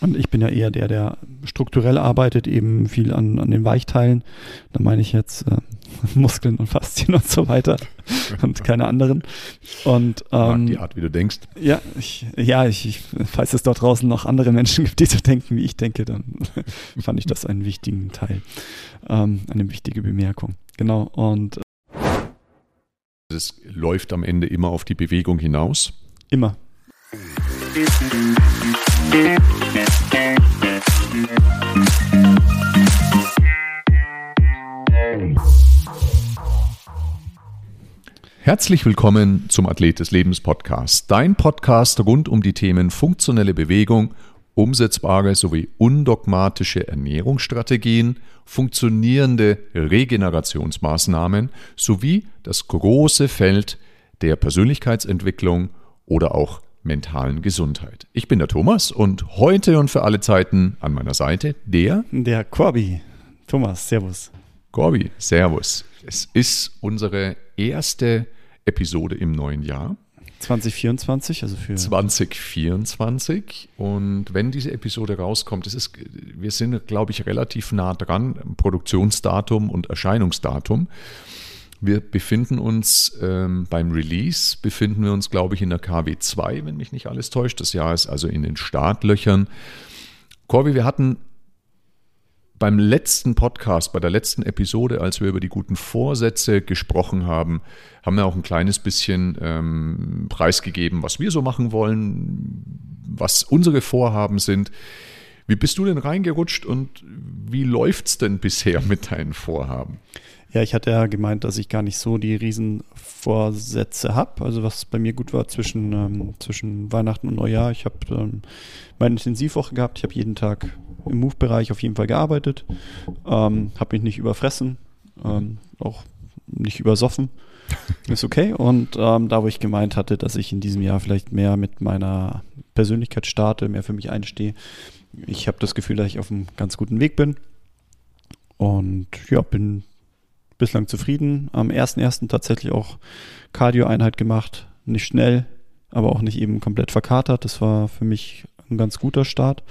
Und ich bin ja eher der, der strukturell arbeitet, eben viel an, an den Weichteilen. Da meine ich jetzt äh, Muskeln und Faszien und so weiter und keine anderen. Und ähm, die Art, wie du denkst. Ja, ich, ja, ich, ich, falls es dort draußen noch andere Menschen gibt, die so denken, wie ich denke, dann fand ich das einen wichtigen Teil, ähm, eine wichtige Bemerkung. Genau. Und es läuft am Ende immer auf die Bewegung hinaus. Immer. Herzlich willkommen zum Athlet des Lebens Podcast, dein Podcast rund um die Themen funktionelle Bewegung, umsetzbare sowie undogmatische Ernährungsstrategien, funktionierende Regenerationsmaßnahmen sowie das große Feld der Persönlichkeitsentwicklung oder auch mentalen Gesundheit. Ich bin der Thomas und heute und für alle Zeiten an meiner Seite der der Corby. Thomas, Servus. Corby, Servus. Es ist unsere erste Episode im neuen Jahr. 2024, also für 2024. Und wenn diese Episode rauskommt, es ist, wir sind, glaube ich, relativ nah dran, Produktionsdatum und Erscheinungsdatum. Wir befinden uns ähm, beim Release, befinden wir uns, glaube ich, in der KW2, wenn mich nicht alles täuscht. Das Jahr ist also in den Startlöchern. Corby, wir hatten beim letzten Podcast, bei der letzten Episode, als wir über die guten Vorsätze gesprochen haben, haben wir auch ein kleines bisschen ähm, preisgegeben, was wir so machen wollen, was unsere Vorhaben sind. Wie bist du denn reingerutscht und wie läuft es denn bisher mit deinen Vorhaben? Ja, ich hatte ja gemeint, dass ich gar nicht so die Riesenvorsätze habe. Also was bei mir gut war zwischen, ähm, zwischen Weihnachten und Neujahr. Ich habe ähm, meine Intensivwoche gehabt. Ich habe jeden Tag im Move-Bereich auf jeden Fall gearbeitet. Ähm, habe mich nicht überfressen, ähm, auch nicht übersoffen. Ist okay. Und ähm, da, wo ich gemeint hatte, dass ich in diesem Jahr vielleicht mehr mit meiner Persönlichkeit starte, mehr für mich einstehe, ich habe das Gefühl, dass ich auf einem ganz guten Weg bin. Und ja, bin bislang zufrieden. Am 1.1. tatsächlich auch Cardio-Einheit gemacht. Nicht schnell, aber auch nicht eben komplett verkatert. Das war für mich ein ganz guter Start.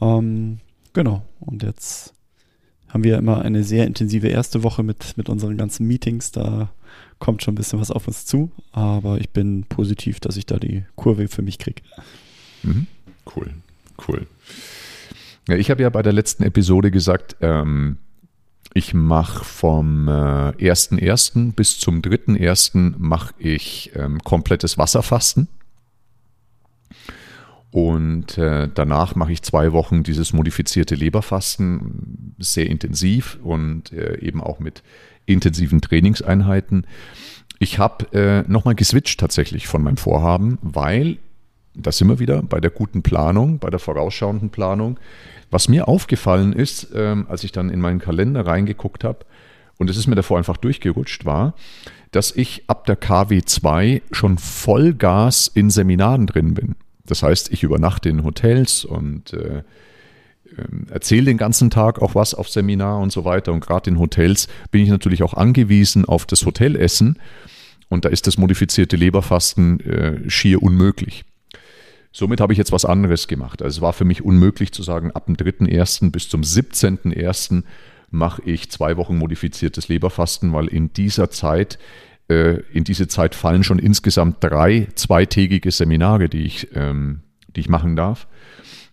Ähm, genau. Und jetzt haben wir immer eine sehr intensive erste Woche mit, mit unseren ganzen Meetings. Da kommt schon ein bisschen was auf uns zu. Aber ich bin positiv, dass ich da die Kurve für mich kriege. Mhm. Cool, cool. Ja, ich habe ja bei der letzten Episode gesagt, ähm, ich mache vom äh, 1.1. bis zum 3.1. mache ich ähm, komplettes Wasserfasten. Und äh, danach mache ich zwei Wochen dieses modifizierte Leberfasten, sehr intensiv und äh, eben auch mit intensiven Trainingseinheiten. Ich habe äh, nochmal geswitcht tatsächlich von meinem Vorhaben, weil, da sind wir wieder bei der guten Planung, bei der vorausschauenden Planung, was mir aufgefallen ist, ähm, als ich dann in meinen Kalender reingeguckt habe, und es ist mir davor einfach durchgerutscht, war, dass ich ab der KW2 schon Vollgas in Seminaren drin bin. Das heißt, ich übernachte in Hotels und äh, ähm, erzähle den ganzen Tag auch was auf Seminar und so weiter. Und gerade in Hotels bin ich natürlich auch angewiesen auf das Hotelessen. Und da ist das modifizierte Leberfasten äh, schier unmöglich. Somit habe ich jetzt was anderes gemacht. Also es war für mich unmöglich zu sagen, ab dem 3.1. bis zum 17.1. mache ich zwei Wochen modifiziertes Leberfasten, weil in dieser Zeit, äh, in diese Zeit fallen schon insgesamt drei zweitägige Seminare, die ich, ähm, die ich machen darf.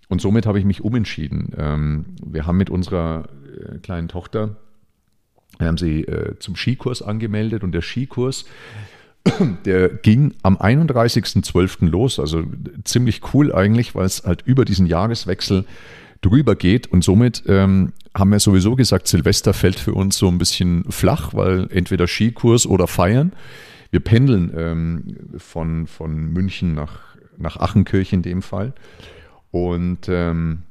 Und somit habe ich mich umentschieden. Ähm, wir haben mit unserer äh, kleinen Tochter, wir haben sie äh, zum Skikurs angemeldet und der Skikurs der ging am 31.12. los, also ziemlich cool eigentlich, weil es halt über diesen Jahreswechsel drüber geht und somit ähm, haben wir sowieso gesagt, Silvester fällt für uns so ein bisschen flach, weil entweder Skikurs oder Feiern. Wir pendeln ähm, von, von München nach, nach Achenkirch in dem Fall und ähm,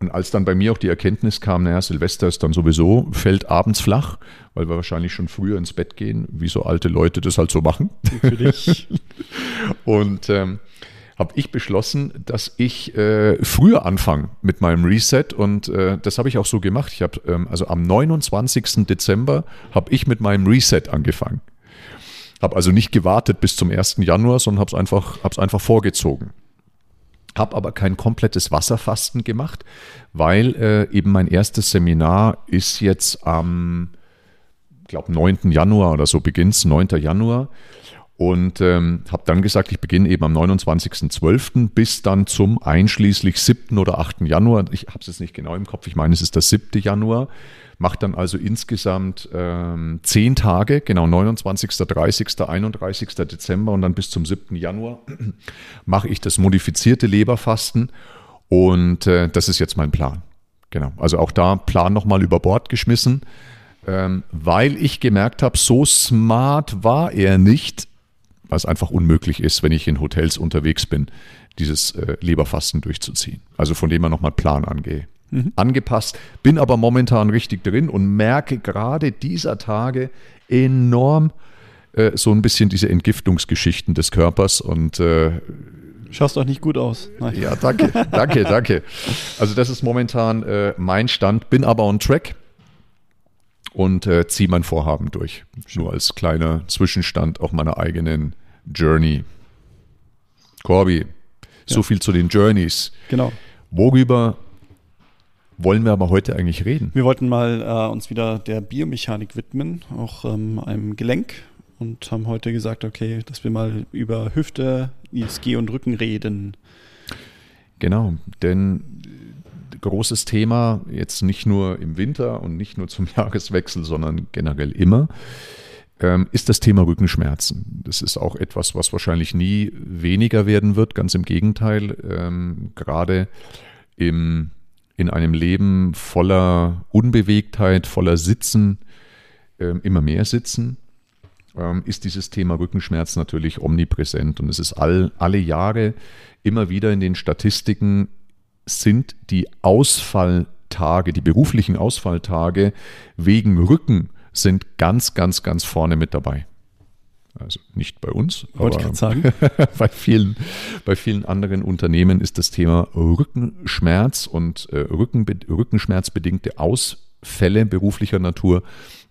und als dann bei mir auch die Erkenntnis kam, naja, Silvester ist dann sowieso, fällt abends flach, weil wir wahrscheinlich schon früher ins Bett gehen, wie so alte Leute das halt so machen. Natürlich. und ähm, habe ich beschlossen, dass ich äh, früher anfange mit meinem Reset und äh, das habe ich auch so gemacht. Ich habe ähm, also am 29. Dezember habe ich mit meinem Reset angefangen. Habe also nicht gewartet bis zum 1. Januar, sondern habe es einfach, einfach vorgezogen. Habe aber kein komplettes Wasserfasten gemacht, weil äh, eben mein erstes Seminar ist jetzt am, glaube 9. Januar oder so beginnt 9. Januar. Und ähm, habe dann gesagt, ich beginne eben am 29.12. bis dann zum einschließlich 7. oder 8. Januar. Ich habe es jetzt nicht genau im Kopf, ich meine, es ist der 7. Januar. Macht dann also insgesamt ähm, 10 Tage, genau 29., 30., 31. Dezember und dann bis zum 7. Januar mache ich das modifizierte Leberfasten. Und äh, das ist jetzt mein Plan. Genau, also auch da Plan nochmal über Bord geschmissen, ähm, weil ich gemerkt habe, so smart war er nicht, was einfach unmöglich ist, wenn ich in Hotels unterwegs bin, dieses äh, Leberfasten durchzuziehen. Also von dem man nochmal Plan angehe. Mhm. Angepasst, bin aber momentan richtig drin und merke gerade dieser Tage enorm äh, so ein bisschen diese Entgiftungsgeschichten des Körpers und äh, Schaust doch nicht gut aus. Nein. Ja, danke, danke, danke. Also das ist momentan äh, mein Stand, bin aber on track und äh, ziehe mein Vorhaben durch. Nur als kleiner Zwischenstand auch meiner eigenen Journey. Corby, so ja. viel zu den Journeys. Genau. Worüber wollen wir aber heute eigentlich reden? Wir wollten mal äh, uns wieder der Biomechanik widmen, auch ähm, einem Gelenk und haben heute gesagt, okay, dass wir mal über Hüfte, ISG und Rücken reden. Genau, denn großes Thema, jetzt nicht nur im Winter und nicht nur zum Jahreswechsel, sondern generell immer, ähm, ist das Thema Rückenschmerzen. Das ist auch etwas, was wahrscheinlich nie weniger werden wird, ganz im Gegenteil. Ähm, gerade im, in einem Leben voller Unbewegtheit, voller Sitzen, ähm, immer mehr Sitzen, ähm, ist dieses Thema Rückenschmerz natürlich omnipräsent. Und es ist all, alle Jahre immer wieder in den Statistiken sind die Ausfalltage, die beruflichen Ausfalltage wegen Rücken sind ganz, ganz, ganz vorne mit dabei. Also nicht bei uns, Wollte aber sagen. bei, vielen, bei vielen anderen Unternehmen ist das Thema Rückenschmerz und äh, Rücken, Rückenschmerzbedingte Ausfälle beruflicher Natur,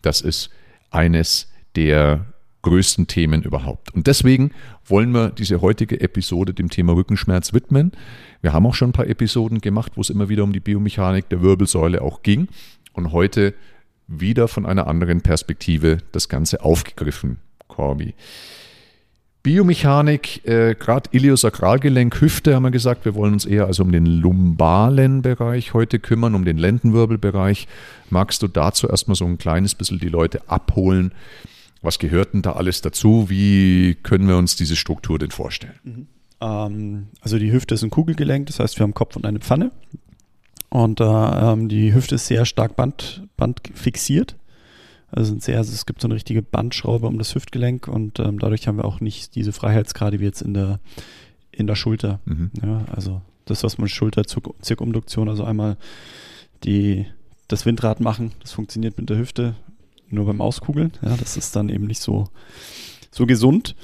das ist eines der größten Themen überhaupt. Und deswegen wollen wir diese heutige Episode dem Thema Rückenschmerz widmen. Wir haben auch schon ein paar Episoden gemacht, wo es immer wieder um die Biomechanik der Wirbelsäule auch ging. Und heute wieder von einer anderen Perspektive das Ganze aufgegriffen, Corby. Biomechanik, äh, gerade Iliosakralgelenk, Hüfte haben wir gesagt, wir wollen uns eher also um den lumbalen Bereich heute kümmern, um den Lendenwirbelbereich. Magst du dazu erstmal so ein kleines bisschen die Leute abholen? Was gehört denn da alles dazu? Wie können wir uns diese Struktur denn vorstellen? Mhm. Ähm, also die Hüfte ist ein Kugelgelenk, das heißt, wir haben Kopf und eine Pfanne. Und äh, ähm, die Hüfte ist sehr stark band, bandfixiert. Also, sehr, also es gibt so eine richtige Bandschraube um das Hüftgelenk und ähm, dadurch haben wir auch nicht diese Freiheitsgrade wie jetzt in der, in der Schulter. Mhm. Ja, also das, was man Schulter-Zirkumduktion, also einmal die, das Windrad machen, das funktioniert mit der Hüfte nur beim Auskugeln. Ja, das ist dann eben nicht so, so gesund.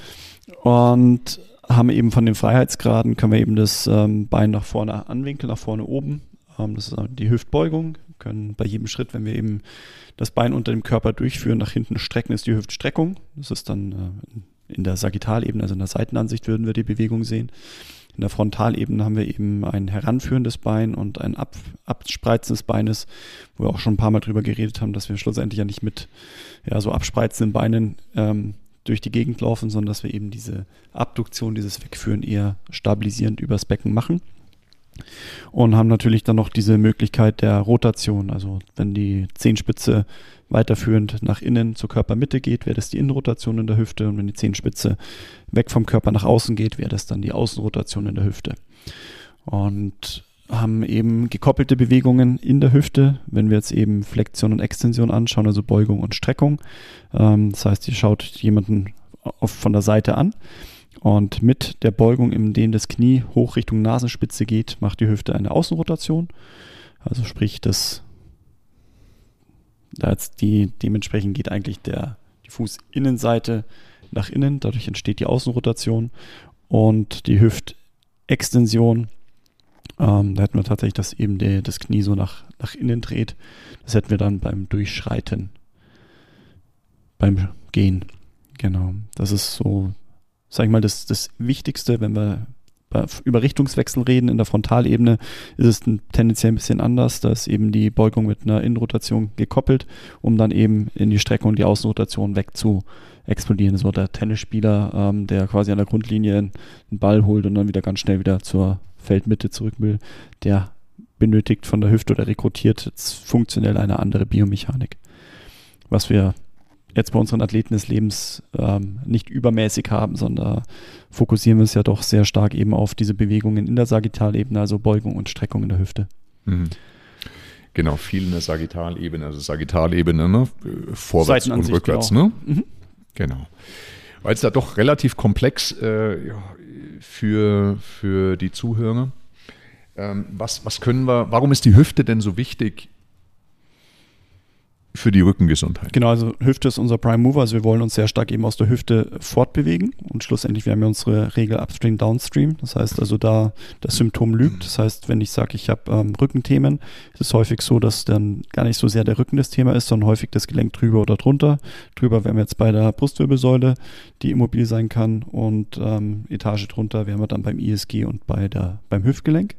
Und haben eben von den Freiheitsgraden, können wir eben das ähm, Bein nach vorne anwinkeln, nach vorne oben. Ähm, das ist die Hüftbeugung. Können bei jedem Schritt, wenn wir eben das Bein unter dem Körper durchführen, nach hinten strecken, ist die Hüftstreckung. Das ist dann äh, in der Sagittalebene, also in der Seitenansicht würden wir die Bewegung sehen. In der Frontalebene haben wir eben ein heranführendes Bein und ein Ab Abspreizen Beines, wo wir auch schon ein paar Mal drüber geredet haben, dass wir schlussendlich ja nicht mit ja, so abspreizenden Beinen ähm, durch die Gegend laufen, sondern dass wir eben diese Abduktion, dieses Wegführen eher stabilisierend übers Becken machen. Und haben natürlich dann noch diese Möglichkeit der Rotation. Also wenn die Zehenspitze weiterführend nach innen zur Körpermitte geht, wäre das die Innenrotation in der Hüfte. Und wenn die Zehenspitze weg vom Körper nach außen geht, wäre das dann die Außenrotation in der Hüfte. Und haben eben gekoppelte Bewegungen in der Hüfte, wenn wir jetzt eben Flexion und Extension anschauen, also Beugung und Streckung. Ähm, das heißt, ihr schaut jemanden von der Seite an und mit der Beugung, in denen das Knie hoch Richtung Nasenspitze geht, macht die Hüfte eine Außenrotation. Also sprich, das da die, dementsprechend geht eigentlich der, die Fußinnenseite nach innen, dadurch entsteht die Außenrotation und die Hüftextension. Ähm, da hätten wir tatsächlich, dass eben der, das Knie so nach, nach innen dreht. Das hätten wir dann beim Durchschreiten, beim Gehen. Genau. Das ist so, sag ich mal, das, das Wichtigste, wenn wir über Richtungswechsel reden, in der Frontalebene ist es tendenziell ein bisschen anders. Da ist eben die Beugung mit einer Innenrotation gekoppelt, um dann eben in die Strecke und die Außenrotation weg zu explodieren. So der Tennisspieler, ähm, der quasi an der Grundlinie einen Ball holt und dann wieder ganz schnell wieder zur Feldmitte zurück will, der benötigt von der Hüfte oder rekrutiert funktionell eine andere Biomechanik. Was wir jetzt bei unseren Athleten des Lebens ähm, nicht übermäßig haben, sondern fokussieren wir uns ja doch sehr stark eben auf diese Bewegungen in der Sagittalebene, also Beugung und Streckung in der Hüfte. Mhm. Genau, viel in der Sagittalebene, also Sagittalebene, ne? vorwärts und rückwärts. Genau. Ne? Mhm. genau. Weil es da doch relativ komplex äh, ja, für, für die Zuhörer. Ähm, was, was können wir, warum ist die Hüfte denn so wichtig für die Rückengesundheit. Genau, also Hüfte ist unser Prime Mover, also wir wollen uns sehr stark eben aus der Hüfte fortbewegen und schlussendlich, wir haben ja unsere Regel Upstream, Downstream, das heißt also da das Symptom lügt, das heißt, wenn ich sage, ich habe ähm, Rückenthemen, ist es häufig so, dass dann gar nicht so sehr der Rücken das Thema ist, sondern häufig das Gelenk drüber oder drunter. Drüber wären wir jetzt bei der Brustwirbelsäule, die immobil sein kann und ähm, Etage drunter wären wir dann beim ISG und bei der, beim Hüftgelenk.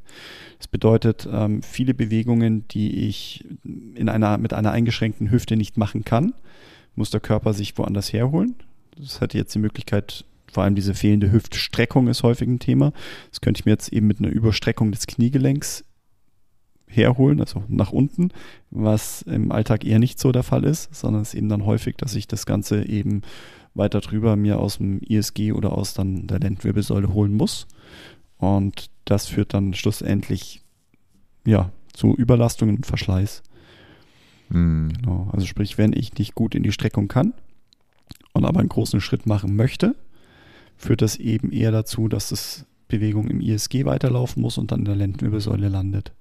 Das bedeutet, ähm, viele Bewegungen, die ich in einer, mit einer eingeschränkten Hüfte nicht machen kann, muss der Körper sich woanders herholen. Das hat jetzt die Möglichkeit, vor allem diese fehlende Hüftstreckung ist häufig ein Thema. Das könnte ich mir jetzt eben mit einer Überstreckung des Kniegelenks herholen, also nach unten, was im Alltag eher nicht so der Fall ist, sondern es ist eben dann häufig, dass ich das Ganze eben weiter drüber mir aus dem ISG oder aus dann der Lendenwirbelsäule holen muss. Und das führt dann schlussendlich ja, zu Überlastungen und Verschleiß. Mhm. Genau. Also sprich, wenn ich nicht gut in die Streckung kann und aber einen großen Schritt machen möchte, führt das eben eher dazu, dass das Bewegung im ISG weiterlaufen muss und dann in der Lendenwirbelsäule landet.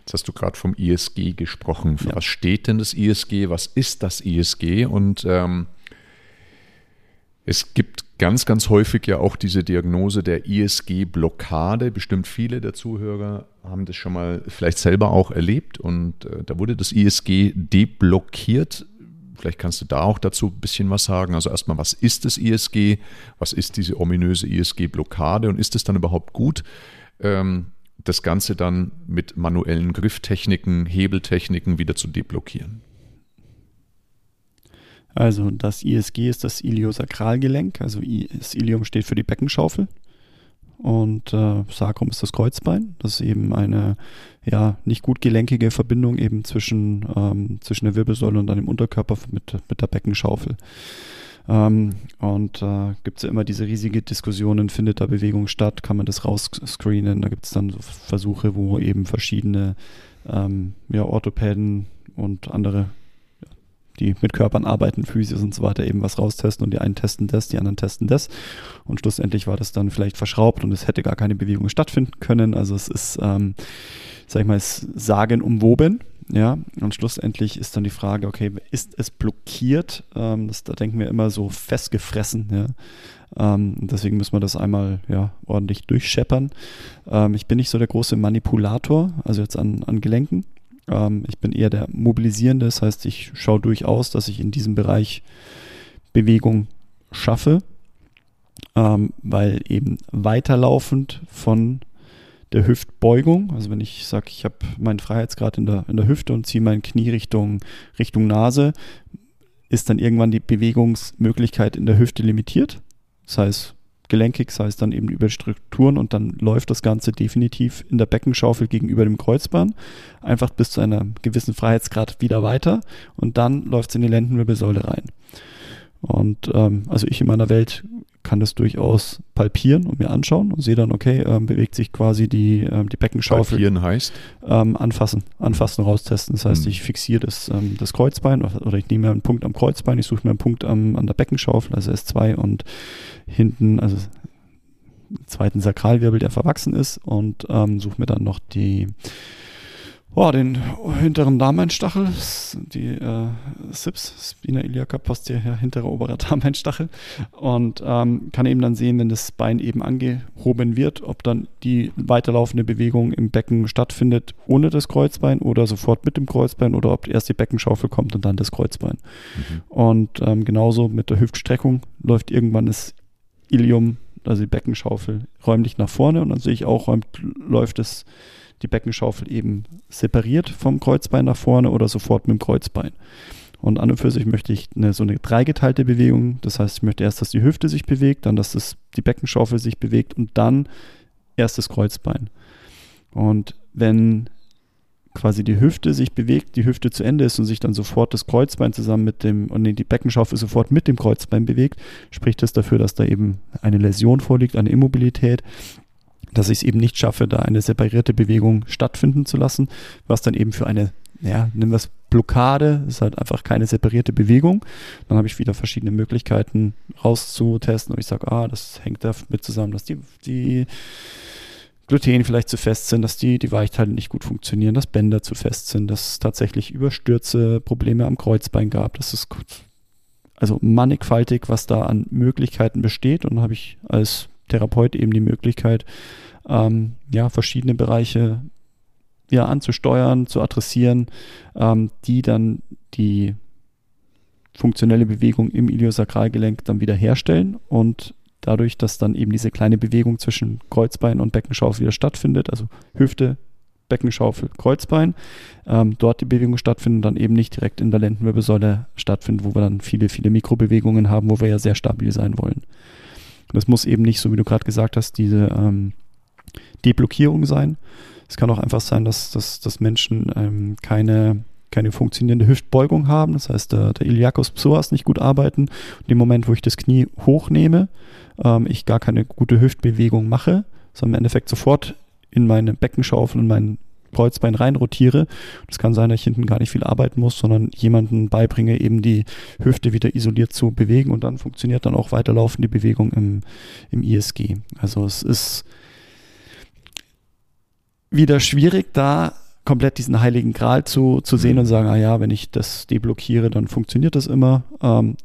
Jetzt hast du gerade vom ISG gesprochen. Für ja. was steht denn das ISG? Was ist das ISG? Und ähm, es gibt ganz, ganz häufig ja auch diese Diagnose der ISG-Blockade. Bestimmt viele der Zuhörer haben das schon mal vielleicht selber auch erlebt und äh, da wurde das ISG deblockiert. Vielleicht kannst du da auch dazu ein bisschen was sagen. Also erstmal, was ist das ISG? Was ist diese ominöse ISG-Blockade und ist es dann überhaupt gut, ähm, das Ganze dann mit manuellen Grifftechniken, Hebeltechniken wieder zu deblockieren? Also das ISG ist das Iliosakralgelenk, also das Ilium steht für die Beckenschaufel und äh, Sacrum ist das Kreuzbein. Das ist eben eine ja nicht gut gelenkige Verbindung eben zwischen, ähm, zwischen der Wirbelsäule und dem Unterkörper mit, mit der Beckenschaufel. Ähm, und äh, gibt es ja immer diese riesige Diskussionen, findet da Bewegung statt, kann man das rausscreenen? Da gibt es dann so Versuche, wo eben verschiedene ähm, ja, Orthopäden und andere die mit Körpern arbeiten, Physios und so weiter, eben was raustesten und die einen testen das, die anderen testen das. Und schlussendlich war das dann vielleicht verschraubt und es hätte gar keine Bewegung stattfinden können. Also es ist, ähm, sag ich mal, es sagen umwoben. Ja, und schlussendlich ist dann die Frage, okay, ist es blockiert? Ähm, das, da denken wir immer so festgefressen, ja. Ähm, deswegen müssen wir das einmal ja, ordentlich durchscheppern. Ähm, ich bin nicht so der große Manipulator, also jetzt an, an Gelenken. Ähm, ich bin eher der Mobilisierende, das heißt, ich schaue durchaus, dass ich in diesem Bereich Bewegung schaffe, ähm, weil eben weiterlaufend von der Hüftbeugung, also wenn ich sage, ich habe meinen Freiheitsgrad in der, in der Hüfte und ziehe mein Knie Richtung, Richtung Nase, ist dann irgendwann die Bewegungsmöglichkeit in der Hüfte limitiert. Das heißt, gelenkig, sei es dann eben über Strukturen und dann läuft das Ganze definitiv in der Beckenschaufel gegenüber dem Kreuzbahn, einfach bis zu einem gewissen Freiheitsgrad wieder weiter und dann läuft es in die Lendenwirbelsäule rein. Und ähm, also ich in meiner Welt kann das durchaus palpieren und mir anschauen und sehe dann, okay, ähm, bewegt sich quasi die, ähm, die Beckenschaufel. Palpieren heißt? Ähm, anfassen, anfassen, raustesten. Das heißt, hm. ich fixiere das, ähm, das Kreuzbein oder ich nehme mir einen Punkt am Kreuzbein, ich suche mir einen Punkt am, an der Beckenschaufel, also S2 und hinten, also zweiten Sakralwirbel, der verwachsen ist und ähm, suche mir dann noch die oh, den hinteren Darmeinstachel, die äh, SIPS, Spina iliaca posterior, hinterer oberer Darmeinstachel und ähm, kann eben dann sehen, wenn das Bein eben angehoben wird, ob dann die weiterlaufende Bewegung im Becken stattfindet ohne das Kreuzbein oder sofort mit dem Kreuzbein oder ob erst die Beckenschaufel kommt und dann das Kreuzbein. Mhm. Und ähm, genauso mit der Hüftstreckung läuft irgendwann das Ilium also die Beckenschaufel räumlich nach vorne und dann sehe ich auch, räumt, läuft es die Beckenschaufel eben separiert vom Kreuzbein nach vorne oder sofort mit dem Kreuzbein. Und an und für sich möchte ich eine, so eine dreigeteilte Bewegung. Das heißt, ich möchte erst, dass die Hüfte sich bewegt, dann, dass das, die Beckenschaufel sich bewegt und dann erst das Kreuzbein. Und wenn quasi die Hüfte sich bewegt, die Hüfte zu Ende ist und sich dann sofort das Kreuzbein zusammen mit dem, und die Beckenschaufel sofort mit dem Kreuzbein bewegt, spricht das dafür, dass da eben eine Läsion vorliegt, eine Immobilität, dass ich es eben nicht schaffe, da eine separierte Bewegung stattfinden zu lassen, was dann eben für eine, ja, nennen wir es Blockade, ist halt einfach keine separierte Bewegung. Dann habe ich wieder verschiedene Möglichkeiten rauszutesten und ich sage, ah, das hängt damit zusammen, dass die, die Gluten vielleicht zu fest sind, dass die, die Weichteile nicht gut funktionieren, dass Bänder zu fest sind, dass es tatsächlich Überstürze, Probleme am Kreuzbein gab. Das ist also mannigfaltig, was da an Möglichkeiten besteht. Und habe ich als Therapeut eben die Möglichkeit, ähm, ja, verschiedene Bereiche ja, anzusteuern, zu adressieren, ähm, die dann die funktionelle Bewegung im Iliosakralgelenk dann wieder herstellen und dadurch, dass dann eben diese kleine Bewegung zwischen Kreuzbein und Beckenschaufel wieder stattfindet, also Hüfte, Beckenschaufel, Kreuzbein, ähm, dort die Bewegung stattfindet, dann eben nicht direkt in der Lendenwirbelsäule stattfindet, wo wir dann viele, viele Mikrobewegungen haben, wo wir ja sehr stabil sein wollen. Das muss eben nicht, so wie du gerade gesagt hast, diese ähm, Deblockierung sein. Es kann auch einfach sein, dass, dass, dass Menschen ähm, keine keine funktionierende Hüftbeugung haben. Das heißt, der, der Iliacus psoas nicht gut arbeiten. Und im Moment, wo ich das Knie hochnehme, ähm, ich gar keine gute Hüftbewegung mache, sondern im Endeffekt sofort in meine Beckenschaufel und mein Kreuzbein rein rotiere. Es kann sein, dass ich hinten gar nicht viel arbeiten muss, sondern jemanden beibringe, eben die Hüfte wieder isoliert zu bewegen und dann funktioniert dann auch weiterlaufend die Bewegung im, im ISG. Also es ist wieder schwierig, da komplett diesen heiligen Gral zu, zu sehen mhm. und sagen, ah ja, wenn ich das deblockiere, dann funktioniert das immer. Ähm,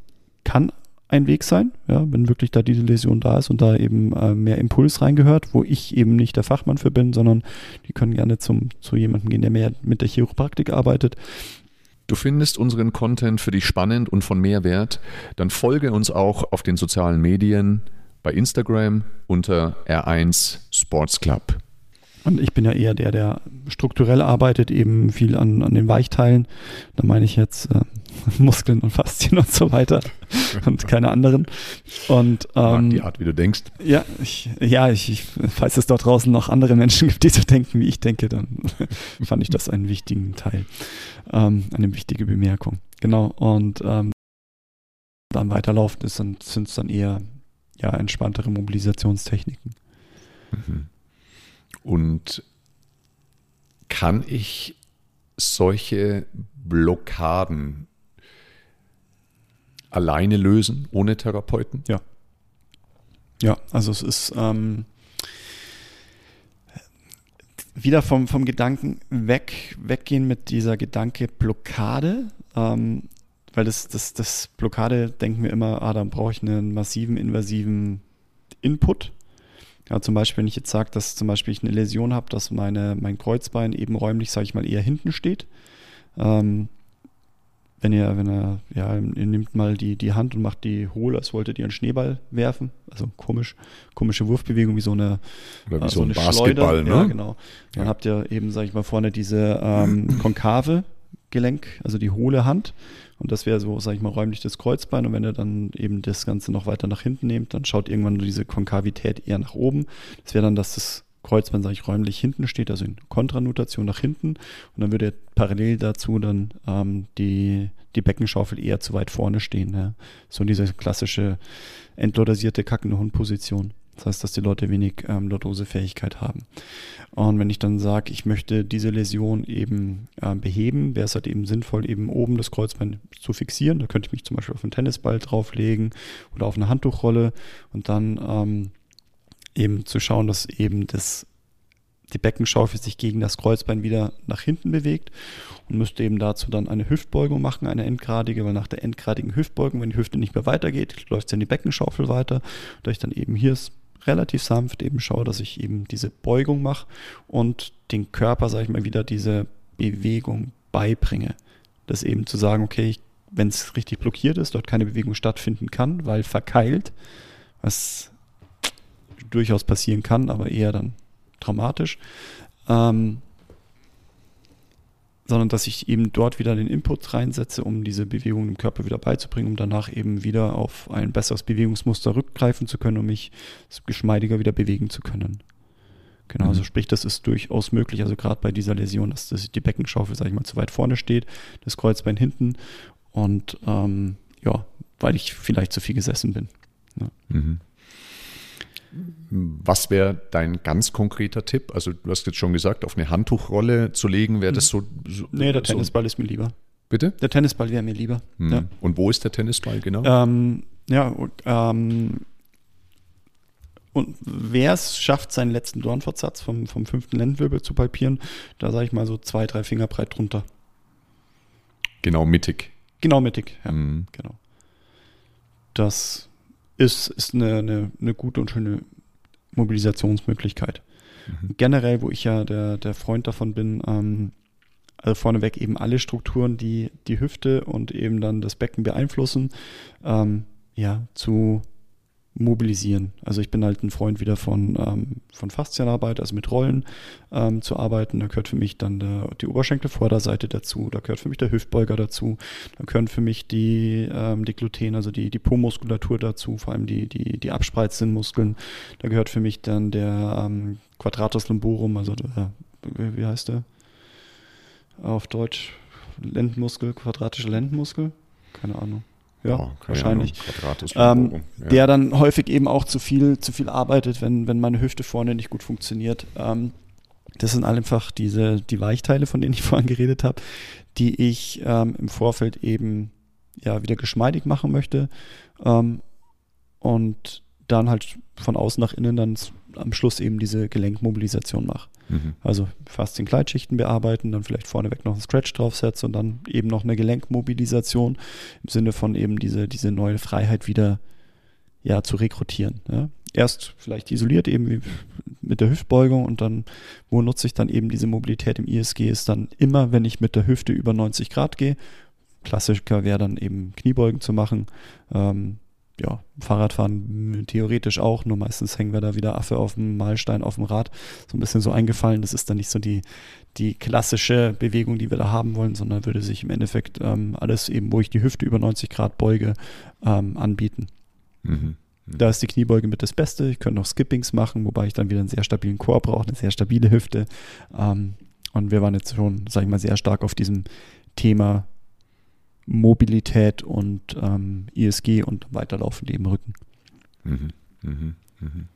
kann ein Weg sein, ja, wenn wirklich da diese Läsion da ist und da eben äh, mehr Impuls reingehört, wo ich eben nicht der Fachmann für bin, sondern die können gerne zum, zu jemandem gehen, der mehr mit der Chiropraktik arbeitet. Du findest unseren Content für dich spannend und von Mehrwert, dann folge uns auch auf den sozialen Medien bei Instagram unter R1 Sports Club. Und ich bin ja eher der, der strukturell arbeitet, eben viel an, an den Weichteilen. Da meine ich jetzt äh, Muskeln und Faszien und so weiter und keine anderen. Und ähm, die Art, wie du denkst. Ja, ich, ja, ich, ich, falls es dort draußen noch andere Menschen gibt, die so denken, wie ich denke, dann fand ich das einen wichtigen Teil, ähm, eine wichtige Bemerkung. Genau. Und ähm, dann weiterlaufen ist, sind es dann eher ja entspanntere Mobilisationstechniken. Mhm. Und kann ich solche Blockaden alleine lösen, ohne Therapeuten? Ja. Ja, also es ist ähm, wieder vom, vom Gedanken weg, weggehen mit dieser Gedanke Blockade, ähm, weil das, das, das Blockade denken wir immer, ah, dann brauche ich einen massiven, invasiven Input. Ja, zum Beispiel, wenn ich jetzt sage, dass zum Beispiel ich eine Läsion habe, dass meine, mein Kreuzbein eben räumlich, sage ich mal, eher hinten steht. Ähm, wenn ihr, wenn ihr, ja, ihr nehmt mal die, die Hand und macht die hohl, als wolltet ihr einen Schneeball werfen. Also komisch, komische Wurfbewegung, wie so eine, Oder wie äh, so, ein Basketball, ne? Ja, genau. Dann ja. habt ihr eben, sage ich mal, vorne diese ähm, konkave Gelenk, also die hohle Hand. Und das wäre so, sage ich mal, räumlich das Kreuzbein. Und wenn ihr dann eben das Ganze noch weiter nach hinten nehmt, dann schaut irgendwann diese Konkavität eher nach oben. Das wäre dann, dass das Kreuzbein, sage ich, räumlich hinten steht, also in Kontranutation nach hinten. Und dann würde parallel dazu dann ähm, die, die Beckenschaufel eher zu weit vorne stehen. Ja. So diese klassische entlodasierte Kackenhund-Position. Das heißt, dass die Leute wenig ähm, Lordosefähigkeit haben. Und wenn ich dann sage, ich möchte diese Läsion eben äh, beheben, wäre es halt eben sinnvoll, eben oben das Kreuzbein zu fixieren. Da könnte ich mich zum Beispiel auf einen Tennisball drauflegen oder auf eine Handtuchrolle und dann ähm, eben zu schauen, dass eben das, die Beckenschaufel sich gegen das Kreuzbein wieder nach hinten bewegt und müsste eben dazu dann eine Hüftbeugung machen, eine endgradige, weil nach der endgradigen Hüftbeugung, wenn die Hüfte nicht mehr weitergeht, läuft in die Beckenschaufel weiter, da ich dann eben hier relativ sanft eben schaue, dass ich eben diese Beugung mache und den Körper, sage ich mal, wieder diese Bewegung beibringe. Das eben zu sagen, okay, wenn es richtig blockiert ist, dort keine Bewegung stattfinden kann, weil verkeilt, was durchaus passieren kann, aber eher dann traumatisch. Ähm, sondern dass ich eben dort wieder den Input reinsetze, um diese Bewegung im Körper wieder beizubringen, um danach eben wieder auf ein besseres Bewegungsmuster rückgreifen zu können, um mich geschmeidiger wieder bewegen zu können. Genau, also mhm. sprich, das ist durchaus möglich, also gerade bei dieser Läsion, dass das, die Beckenschaufel, sage ich mal, zu weit vorne steht, das Kreuzbein hinten und ähm, ja, weil ich vielleicht zu viel gesessen bin. Ja. Mhm. Was wäre dein ganz konkreter Tipp? Also du hast jetzt schon gesagt, auf eine Handtuchrolle zu legen, wäre das so, so Nee, der Tennisball so. ist mir lieber. Bitte? Der Tennisball wäre mir lieber. Hm. Ja. Und wo ist der Tennisball genau? Ähm, ja, ähm, und wer es schafft, seinen letzten Dornfortsatz vom, vom fünften Lendenwirbel zu palpieren, da sage ich mal so zwei, drei Finger breit drunter. Genau mittig. Genau mittig, ja. Mhm. Genau. Das ist, ist eine, eine, eine gute und schöne Mobilisationsmöglichkeit. Mhm. Generell, wo ich ja der, der Freund davon bin, ähm, also vorneweg eben alle Strukturen, die die Hüfte und eben dann das Becken beeinflussen, ähm, ja, zu mobilisieren. Also ich bin halt ein Freund wieder von, ähm, von Faszienarbeit, also mit Rollen ähm, zu arbeiten. Da gehört für mich dann der, die Oberschenkelvorderseite dazu, da gehört für mich der Hüftbeuger dazu, da gehören für mich die, ähm, die Gluten, also die, die Po-Muskulatur dazu, vor allem die, die, die abspreizenden Muskeln. Da gehört für mich dann der ähm, Quadratus lumborum, also der, wie, wie heißt der? Auf Deutsch Lendenmuskel, quadratische Lendenmuskel? Keine Ahnung. Ja, oh, wahrscheinlich. Ähm, ja. Der dann häufig eben auch zu viel, zu viel arbeitet, wenn, wenn meine Hüfte vorne nicht gut funktioniert. Ähm, das sind einfach diese, die Weichteile, von denen ich vorhin geredet habe, die ich ähm, im Vorfeld eben ja wieder geschmeidig machen möchte. Ähm, und dann halt von außen nach innen dann am Schluss eben diese Gelenkmobilisation mache. Mhm. Also Faszien-Gleitschichten bearbeiten, dann vielleicht vorneweg noch einen Stretch draufsetzen und dann eben noch eine Gelenkmobilisation im Sinne von eben diese, diese neue Freiheit wieder ja, zu rekrutieren. Ja. Erst vielleicht isoliert eben mit der Hüftbeugung und dann, wo nutze ich dann eben diese Mobilität im ISG, ist dann immer, wenn ich mit der Hüfte über 90 Grad gehe. Klassiker wäre dann eben Kniebeugen zu machen. Ähm, ja, Fahrradfahren theoretisch auch, nur meistens hängen wir da wieder Affe auf dem Mahlstein auf dem Rad. So ein bisschen so eingefallen. Das ist dann nicht so die, die klassische Bewegung, die wir da haben wollen, sondern würde sich im Endeffekt ähm, alles eben, wo ich die Hüfte über 90 Grad beuge, ähm, anbieten. Mhm. Mhm. Da ist die Kniebeuge mit das Beste. Ich könnte noch Skippings machen, wobei ich dann wieder einen sehr stabilen Chor brauche, eine sehr stabile Hüfte. Ähm, und wir waren jetzt schon, sag ich mal, sehr stark auf diesem Thema Mobilität und ähm, ISG und weiterlaufen die im Rücken. Mhm, mhm, mhm.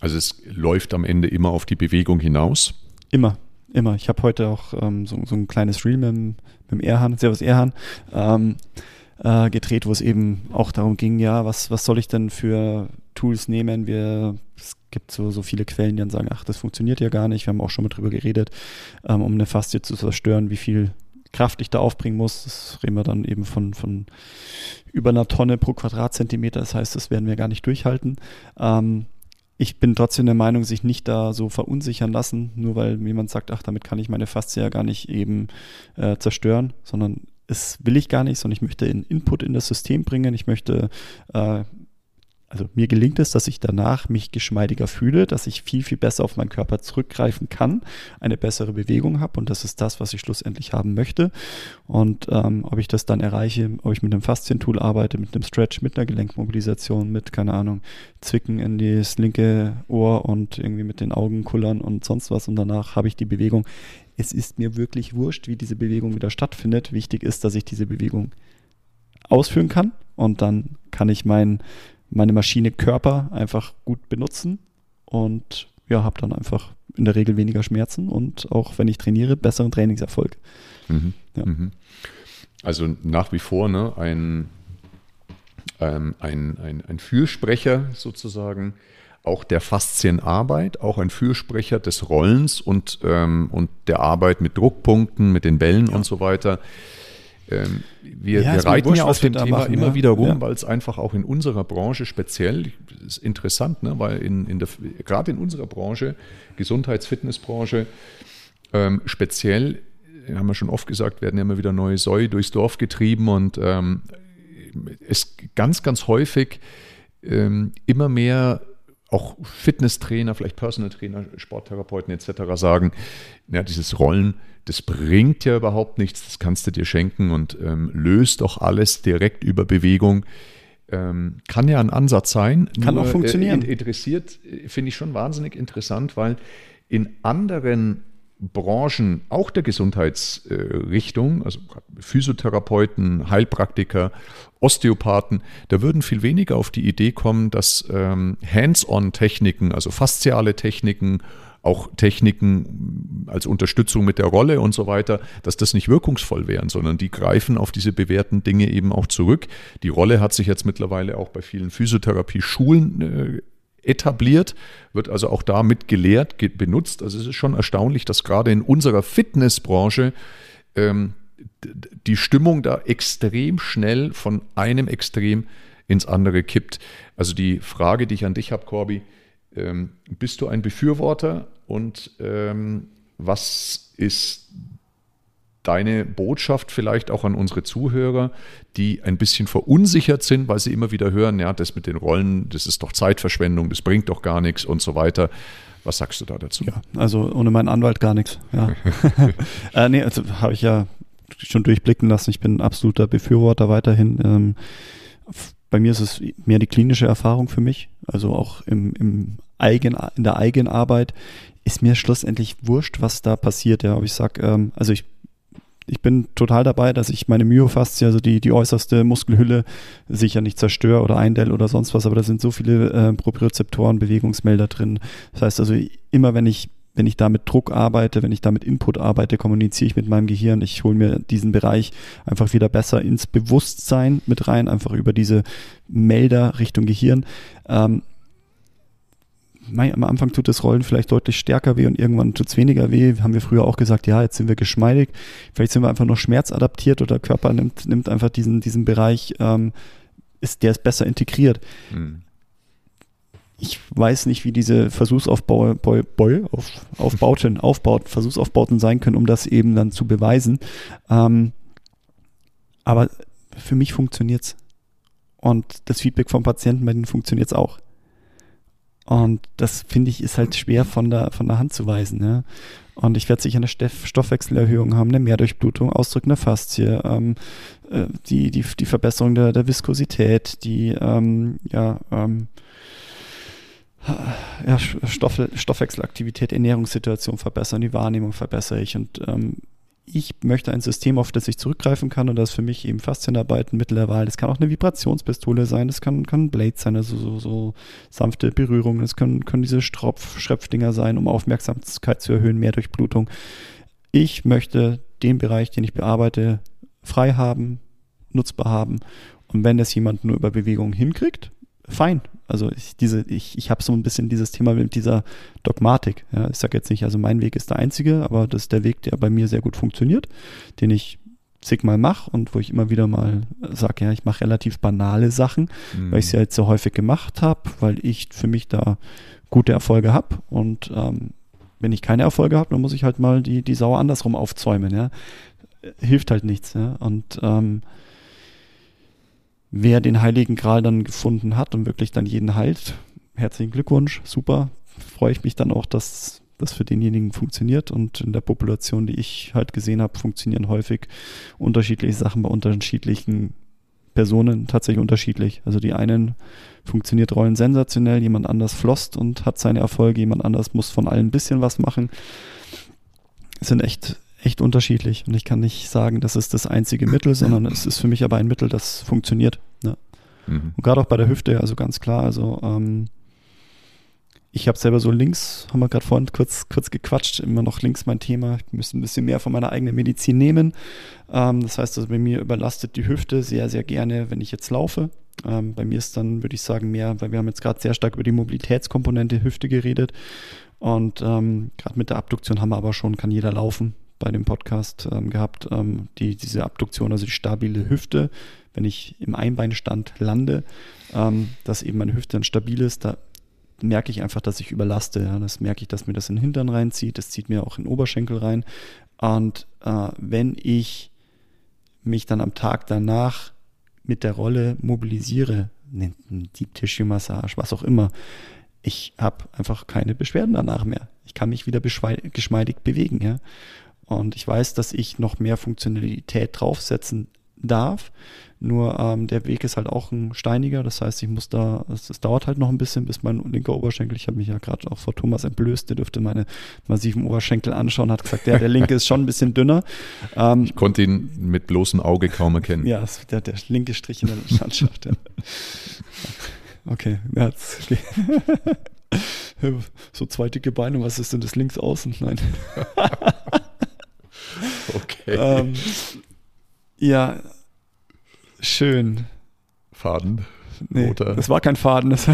Also es läuft am Ende immer auf die Bewegung hinaus? Immer, immer. Ich habe heute auch ähm, so, so, ein kleines Reel mit, dem, mit dem Erhan, Servus Erhan, ähm, äh, gedreht, wo es eben auch darum ging, ja, was, was soll ich denn für Tools nehmen? Wir, es gibt so, so viele Quellen, die dann sagen, ach, das funktioniert ja gar nicht. Wir haben auch schon mal drüber geredet, ähm, um eine Faszie zu zerstören, wie viel Kraft ich da aufbringen muss. Das reden wir dann eben von, von über einer Tonne pro Quadratzentimeter. Das heißt, das werden wir gar nicht durchhalten. Ähm, ich bin trotzdem der Meinung, sich nicht da so verunsichern lassen, nur weil jemand sagt, ach, damit kann ich meine Faszie ja gar nicht eben äh, zerstören, sondern es will ich gar nicht, sondern ich möchte einen Input in das System bringen. Ich möchte äh, also mir gelingt es, dass ich danach mich geschmeidiger fühle, dass ich viel, viel besser auf meinen Körper zurückgreifen kann, eine bessere Bewegung habe und das ist das, was ich schlussendlich haben möchte. Und ähm, ob ich das dann erreiche, ob ich mit einem Faszientool arbeite, mit einem Stretch, mit einer Gelenkmobilisation, mit, keine Ahnung, Zwicken in das linke Ohr und irgendwie mit den Augen kullern und sonst was und danach habe ich die Bewegung. Es ist mir wirklich wurscht, wie diese Bewegung wieder stattfindet. Wichtig ist, dass ich diese Bewegung ausführen kann und dann kann ich meinen meine Maschine Körper einfach gut benutzen und ja, habe dann einfach in der Regel weniger Schmerzen und auch wenn ich trainiere, besseren Trainingserfolg. Mhm. Ja. Mhm. Also nach wie vor ne, ein, ähm, ein, ein, ein Fürsprecher sozusagen auch der Faszienarbeit, auch ein Fürsprecher des Rollens und, ähm, und der Arbeit mit Druckpunkten, mit den Bällen ja. und so weiter. Ähm, wir, ja, wir reiten ja auf dem Thema machen, immer ja. wieder rum, ja. weil es einfach auch in unserer Branche speziell ist interessant, ne? weil in, in der, gerade in unserer Branche, Gesundheits-Fitnessbranche, ähm, speziell, haben wir schon oft gesagt, werden immer wieder neue Säue durchs Dorf getrieben und ähm, es ganz, ganz häufig ähm, immer mehr auch Fitnesstrainer, vielleicht Personal Trainer, Sporttherapeuten etc. sagen, ja, dieses Rollen, das bringt ja überhaupt nichts, das kannst du dir schenken und ähm, löst doch alles direkt über Bewegung. Ähm, kann ja ein Ansatz sein. Kann Nur, auch funktionieren. Äh, interessiert, äh, finde ich schon wahnsinnig interessant, weil in anderen Branchen, auch der Gesundheitsrichtung, also Physiotherapeuten, Heilpraktiker, Osteopathen, da würden viel weniger auf die Idee kommen, dass ähm, Hands-on-Techniken, also fasziale Techniken, auch Techniken als Unterstützung mit der Rolle und so weiter, dass das nicht wirkungsvoll wären, sondern die greifen auf diese bewährten Dinge eben auch zurück. Die Rolle hat sich jetzt mittlerweile auch bei vielen Physiotherapie-Schulen äh, etabliert, wird also auch damit gelehrt, benutzt. Also es ist schon erstaunlich, dass gerade in unserer Fitnessbranche ähm, die Stimmung da extrem schnell von einem Extrem ins andere kippt. Also die Frage, die ich an dich habe, Corby, ähm, bist du ein Befürworter und ähm, was ist deine Botschaft vielleicht auch an unsere Zuhörer, die ein bisschen verunsichert sind, weil sie immer wieder hören, ja, das mit den Rollen, das ist doch Zeitverschwendung, das bringt doch gar nichts und so weiter. Was sagst du da dazu? Ja, also ohne meinen Anwalt gar nichts. Ja. äh, nee, also habe ich ja schon durchblicken lassen. Ich bin ein absoluter Befürworter weiterhin. Ähm, bei mir ist es mehr die klinische Erfahrung für mich. Also auch im, im Eigen, in der Eigenarbeit ist mir schlussendlich wurscht, was da passiert. Ja, aber ich sag, ähm, also ich ich bin total dabei, dass ich meine Myofaszie, also die, die äußerste Muskelhülle, sicher nicht zerstöre oder eindell oder sonst was, aber da sind so viele äh, Propriozeptoren, Bewegungsmelder drin. Das heißt also, immer wenn ich wenn ich da mit Druck arbeite, wenn ich da mit Input arbeite, kommuniziere ich mit meinem Gehirn. Ich hole mir diesen Bereich einfach wieder besser ins Bewusstsein mit rein, einfach über diese Melder Richtung Gehirn. Ähm, am Anfang tut das Rollen vielleicht deutlich stärker weh und irgendwann tut es weniger weh. Haben wir früher auch gesagt, ja, jetzt sind wir geschmeidig. Vielleicht sind wir einfach noch schmerzadaptiert oder der Körper nimmt, nimmt einfach diesen, diesen Bereich, ähm, ist, der ist besser integriert. Hm. Ich weiß nicht, wie diese Versuchsaufbau, Versuchsaufbauten sein können, um das eben dann zu beweisen. Ähm, aber für mich funktioniert es. Und das Feedback vom Patienten bei denen funktioniert es auch. Und das finde ich ist halt schwer von der, von der Hand zu weisen. Ja? Und ich werde sicher eine Stoffwechselerhöhung haben, eine Mehrdurchblutung, ausdrückende Faszie, ähm, äh, die, die, die Verbesserung der, der Viskosität, die ähm, ja, ähm, ja, Stoff, Stoffwechselaktivität, Ernährungssituation verbessern, die Wahrnehmung verbessere ich. Und ähm, ich möchte ein System, auf das ich zurückgreifen kann und das ist für mich eben Faszienarbeit ein Mittel der Wahl. Das kann auch eine Vibrationspistole sein, das kann, kann ein Blade sein, also so, so sanfte Berührungen, das können, können diese Stropf, Schröpfdinger sein, um Aufmerksamkeit zu erhöhen, mehr Durchblutung. Ich möchte den Bereich, den ich bearbeite, frei haben, nutzbar haben. Und wenn das jemand nur über Bewegung hinkriegt, fein. Also ich, diese, ich, ich habe so ein bisschen dieses Thema mit dieser Dogmatik. Ja. Ich sage jetzt nicht, also mein Weg ist der einzige, aber das ist der Weg, der bei mir sehr gut funktioniert, den ich zigmal mache und wo ich immer wieder mal sage, ja, ich mache relativ banale Sachen, mhm. weil ich es ja jetzt so häufig gemacht habe, weil ich für mich da gute Erfolge habe und ähm, wenn ich keine Erfolge habe, dann muss ich halt mal die, die Sauer andersrum aufzäumen, ja. Hilft halt nichts, ja. Und ähm, wer den Heiligen Gral dann gefunden hat und wirklich dann jeden heilt, herzlichen Glückwunsch, super. Freue ich mich dann auch, dass das für denjenigen funktioniert. Und in der Population, die ich halt gesehen habe, funktionieren häufig unterschiedliche Sachen bei unterschiedlichen Personen tatsächlich unterschiedlich. Also die einen funktioniert Rollen sensationell, jemand anders flosst und hat seine Erfolge, jemand anders muss von allen ein bisschen was machen. Es sind echt echt unterschiedlich. Und ich kann nicht sagen, das ist das einzige Mittel, sondern es ist für mich aber ein Mittel, das funktioniert. Ne? Mhm. Und gerade auch bei der Hüfte, also ganz klar, also ähm, ich habe selber so links, haben wir gerade vorhin kurz, kurz gequatscht, immer noch links mein Thema. Ich müsste ein bisschen mehr von meiner eigenen Medizin nehmen. Ähm, das heißt, also bei mir überlastet die Hüfte sehr, sehr gerne, wenn ich jetzt laufe. Ähm, bei mir ist dann, würde ich sagen, mehr, weil wir haben jetzt gerade sehr stark über die Mobilitätskomponente Hüfte geredet. Und ähm, gerade mit der Abduktion haben wir aber schon, kann jeder laufen bei dem Podcast ähm, gehabt, ähm, die, diese Abduktion, also die stabile Hüfte, wenn ich im Einbeinstand lande, ähm, dass eben meine Hüfte dann stabil ist, da merke ich einfach, dass ich überlaste. Ja. Das merke ich, dass mir das in den Hintern reinzieht, das zieht mir auch in den Oberschenkel rein. Und äh, wenn ich mich dann am Tag danach mit der Rolle mobilisiere, Deep Tissue Massage, was auch immer, ich habe einfach keine Beschwerden danach mehr. Ich kann mich wieder geschmeidig bewegen, ja. Und ich weiß, dass ich noch mehr Funktionalität draufsetzen darf. Nur ähm, der Weg ist halt auch ein steiniger, das heißt, ich muss da, es, es dauert halt noch ein bisschen, bis mein linker Oberschenkel, ich habe mich ja gerade auch vor Thomas entblößt, der dürfte meine massiven Oberschenkel anschauen, hat gesagt, der, der linke ist schon ein bisschen dünner. Ähm, ich konnte ihn mit bloßem Auge kaum erkennen. Ja, der, der linke Strich in der Landschaft. Ja. Okay, ja, okay. so zwei dicke Beine, was ist denn das links außen? Nein. okay. Ähm, ja, schön. Faden. Nee, das war kein Faden, das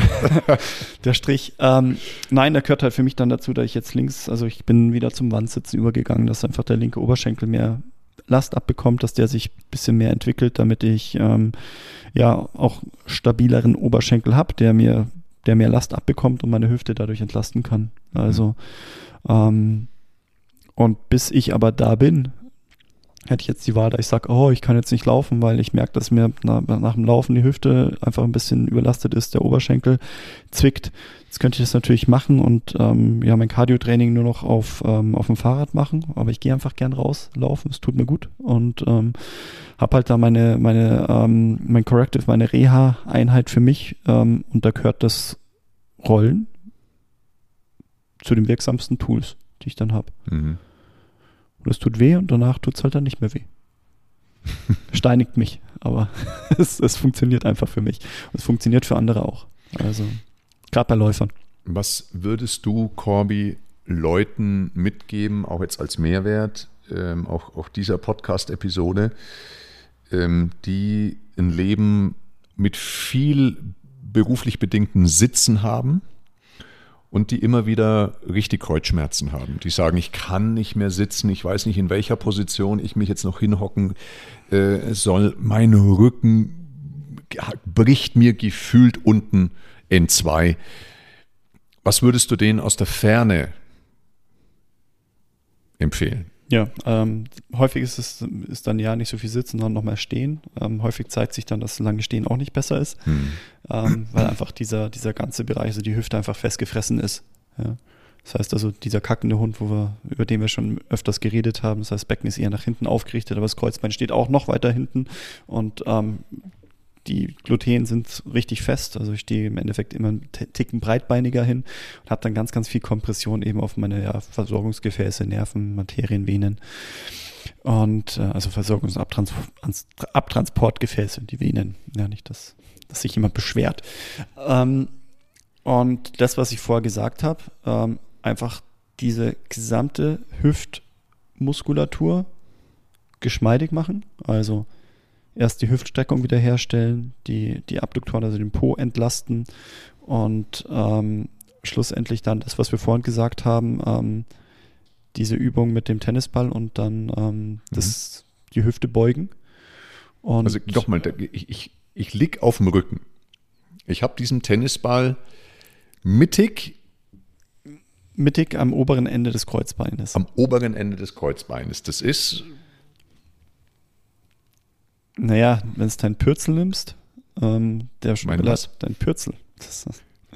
der Strich. Ähm, nein, der gehört halt für mich dann dazu, da ich jetzt links, also ich bin wieder zum Wandsitzen übergegangen, dass einfach der linke Oberschenkel mehr Last abbekommt, dass der sich ein bisschen mehr entwickelt, damit ich ähm, ja auch stabileren Oberschenkel habe, der mir, der mehr Last abbekommt und meine Hüfte dadurch entlasten kann. Also ähm, und bis ich aber da bin, hätte ich jetzt die Wahl, da ich sage, oh, ich kann jetzt nicht laufen, weil ich merke, dass mir nach, nach, dem Laufen die Hüfte einfach ein bisschen überlastet ist, der Oberschenkel zwickt. Jetzt könnte ich das natürlich machen und ähm, ja, mein Cardio-Training nur noch auf, ähm, auf dem Fahrrad machen, aber ich gehe einfach gern raus, laufen, es tut mir gut. Und ähm, habe halt da meine, meine, ähm, mein Corrective, meine Reha-Einheit für mich. Ähm, und da gehört das Rollen zu den wirksamsten Tools, die ich dann habe. Mhm. Und es tut weh und danach tut es halt dann nicht mehr weh. Steinigt mich, aber es, es funktioniert einfach für mich. Und es funktioniert für andere auch. Also, gerade bei Läufern. Was würdest du, Corby, Leuten mitgeben, auch jetzt als Mehrwert, ähm, auch, auch dieser Podcast-Episode, ähm, die ein Leben mit viel beruflich bedingten Sitzen haben? Und die immer wieder richtig Kreuzschmerzen haben. Die sagen, ich kann nicht mehr sitzen, ich weiß nicht, in welcher Position ich mich jetzt noch hinhocken äh, soll. Mein Rücken bricht mir gefühlt unten in zwei. Was würdest du denen aus der Ferne empfehlen? Ja, ähm, häufig ist es ist dann ja nicht so viel sitzen, sondern nochmal stehen. Ähm, häufig zeigt sich dann, dass lange Stehen auch nicht besser ist, hm. ähm, weil einfach dieser, dieser ganze Bereich, also die Hüfte einfach festgefressen ist. Ja. Das heißt also, dieser kackende Hund, wo wir, über den wir schon öfters geredet haben, das heißt, Becken ist eher nach hinten aufgerichtet, aber das Kreuzbein steht auch noch weiter hinten und ähm, die Gluten sind richtig fest. Also ich stehe im Endeffekt immer einen Ticken breitbeiniger hin und habe dann ganz, ganz viel Kompression eben auf meine ja, Versorgungsgefäße, Nerven, Materien, Venen. Und äh, also Versorgungs- und Abtransportgefäße, die Venen. Ja, nicht, dass, dass sich jemand beschwert. Ähm, und das, was ich vorher gesagt habe, ähm, einfach diese gesamte Hüftmuskulatur geschmeidig machen. Also erst die Hüftstreckung wiederherstellen, die, die Abduktoren, also den Po entlasten und ähm, schlussendlich dann das, was wir vorhin gesagt haben, ähm, diese Übung mit dem Tennisball und dann ähm, das, mhm. die Hüfte beugen. Und also nochmal, ich, ich, ich lieg auf dem Rücken. Ich habe diesen Tennisball mittig mittig am oberen Ende des Kreuzbeines. Am oberen Ende des Kreuzbeines. Das ist naja, wenn du deinen Pürzel nimmst, ähm, der mein was? dein Pürzel. Das,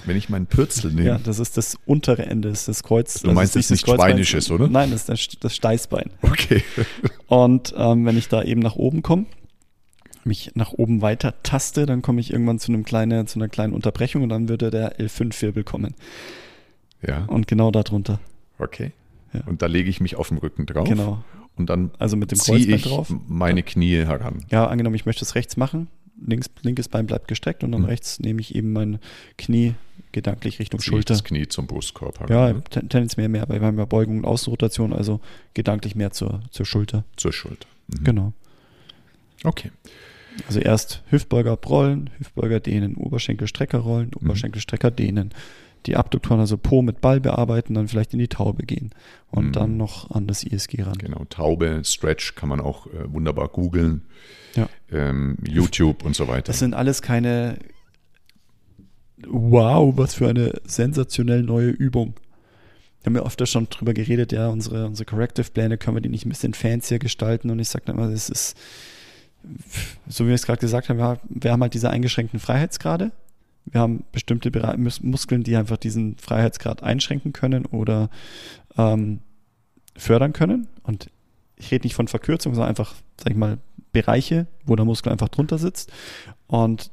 wenn ich meinen Pürzel nehme. Ja, das ist das untere Ende, das ist das Kreuz. Du meinst, das ist nicht Schweinisches, oder? Nein, das ist das, das Steißbein. Okay. Und ähm, wenn ich da eben nach oben komme, mich nach oben weiter taste, dann komme ich irgendwann zu, einem kleine, zu einer kleinen Unterbrechung und dann würde der L5-Wirbel kommen. Ja. Und genau darunter. Okay. Ja. Und da lege ich mich auf dem Rücken drauf. Genau und dann also mit dem ziehe ich drauf. meine Knie heran. Ja, angenommen, ich möchte es rechts machen, links, linkes Bein bleibt gestreckt und dann hm. rechts nehme ich eben mein Knie gedanklich Richtung Ziehe Schulter. das Knie zum Brustkorb heran. Ja, ne? tendenziell mehr, mehr, weil wir haben ja Beugung und Außenrotation, also gedanklich mehr zur, zur Schulter. Zur Schulter. Mhm. Genau. Okay. Also erst Hüftbeuger rollen, Hüftbeuger dehnen, Oberschenkelstrecker rollen, mhm. Oberschenkelstrecker dehnen die Abduktoren, also Po mit Ball bearbeiten, dann vielleicht in die Taube gehen und mhm. dann noch an das ISG ran. Genau, Taube, Stretch kann man auch äh, wunderbar googeln. Ja. Ähm, YouTube und so weiter. Das sind alles keine Wow, was für eine sensationell neue Übung. Wir haben ja oft schon drüber geredet, ja, unsere, unsere Corrective-Pläne können wir die nicht ein bisschen fancier gestalten und ich sage immer, das ist, so wie wir es gerade gesagt haben, wir haben halt diese eingeschränkten Freiheitsgrade Wir haben bestimmte Muskeln, die einfach diesen Freiheitsgrad einschränken können oder ähm, fördern können. Und ich rede nicht von Verkürzung, sondern einfach, sag ich mal, Bereiche, wo der Muskel einfach drunter sitzt. Und